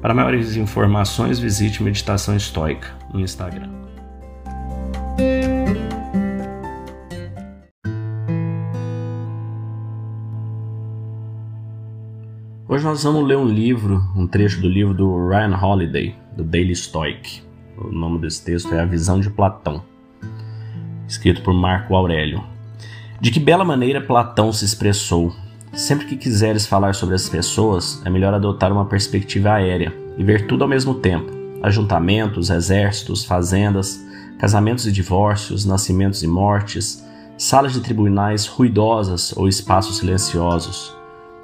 Para maiores informações, visite Meditação Estoica no Instagram. Hoje nós vamos ler um livro, um trecho do livro do Ryan Holiday, do Daily Stoic. O nome desse texto é A Visão de Platão, escrito por Marco Aurélio. De que bela maneira Platão se expressou. Sempre que quiseres falar sobre as pessoas, é melhor adotar uma perspectiva aérea e ver tudo ao mesmo tempo ajuntamentos, exércitos, fazendas, casamentos e divórcios, nascimentos e mortes, salas de tribunais ruidosas ou espaços silenciosos.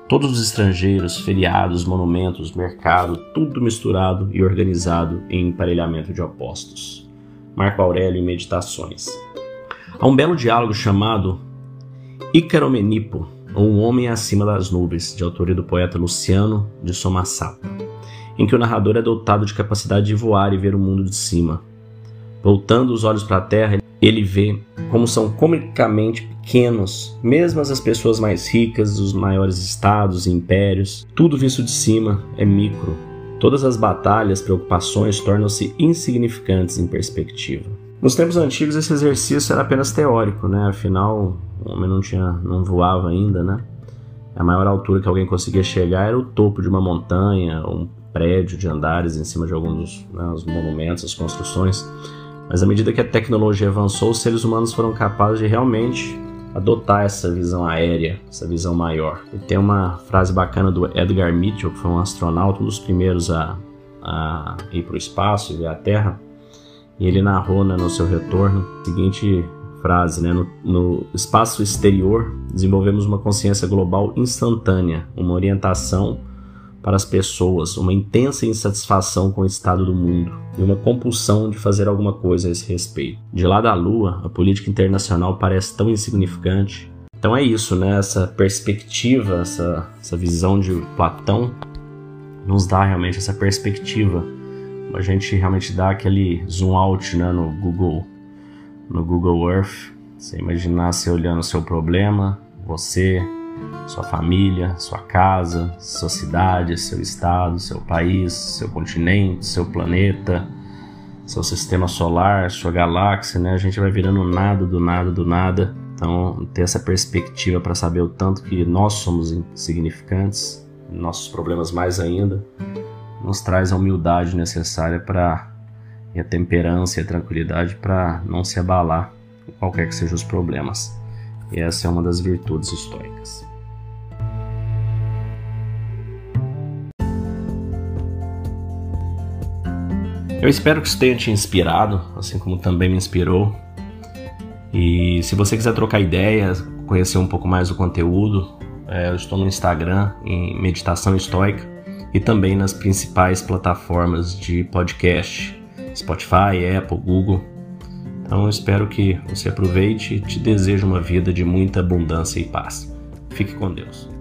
Todos os estrangeiros, feriados, monumentos, mercado, tudo misturado e organizado em emparelhamento de opostos. Marco Aurélio em Meditações. Há um belo diálogo chamado Icaromenipo, ou Um Homem Acima das Nuvens, de autoria do poeta Luciano de Somassata em que o narrador é dotado de capacidade de voar e ver o mundo de cima. Voltando os olhos para a terra, ele vê como são comicamente pequenos, mesmo as pessoas mais ricas, os maiores estados e impérios, tudo visto de cima é micro. Todas as batalhas, preocupações tornam-se insignificantes em perspectiva. Nos tempos antigos esse exercício era apenas teórico, né? Afinal, o homem não tinha, não voava ainda, né? A maior altura que alguém conseguia chegar era o topo de uma montanha, um prédio de andares em cima de alguns né, monumentos, as construções. Mas à medida que a tecnologia avançou, os seres humanos foram capazes de realmente adotar essa visão aérea, essa visão maior. E tem uma frase bacana do Edgar Mitchell, que foi um astronauta, um dos primeiros a, a ir para o espaço e ver a Terra. E ele narrou né, no seu retorno a seguinte frase: né, no, no espaço exterior, desenvolvemos uma consciência global instantânea, uma orientação para as pessoas, uma intensa insatisfação com o estado do mundo e uma compulsão de fazer alguma coisa a esse respeito. De lá da Lua, a política internacional parece tão insignificante. Então é isso, né? Essa perspectiva, essa, essa visão de Platão nos dá realmente essa perspectiva. A gente realmente dá aquele zoom out né, no Google, no Google Earth. Você imaginar você olhando o seu problema, você sua família, sua casa, sua cidade, seu estado, seu país, seu continente, seu planeta, seu sistema solar, sua galáxia, né? A gente vai virando nada do nada do nada. Então, ter essa perspectiva para saber o tanto que nós somos insignificantes, nossos problemas mais ainda, nos traz a humildade necessária para e a temperança e a tranquilidade para não se abalar qualquer que sejam os problemas. E essa é uma das virtudes estoicas. Eu espero que isso tenha te inspirado, assim como também me inspirou. E se você quiser trocar ideias, conhecer um pouco mais do conteúdo, é, eu estou no Instagram em Meditação Estoica e também nas principais plataformas de podcast, Spotify, Apple, Google. Então eu espero que você aproveite e te desejo uma vida de muita abundância e paz. Fique com Deus.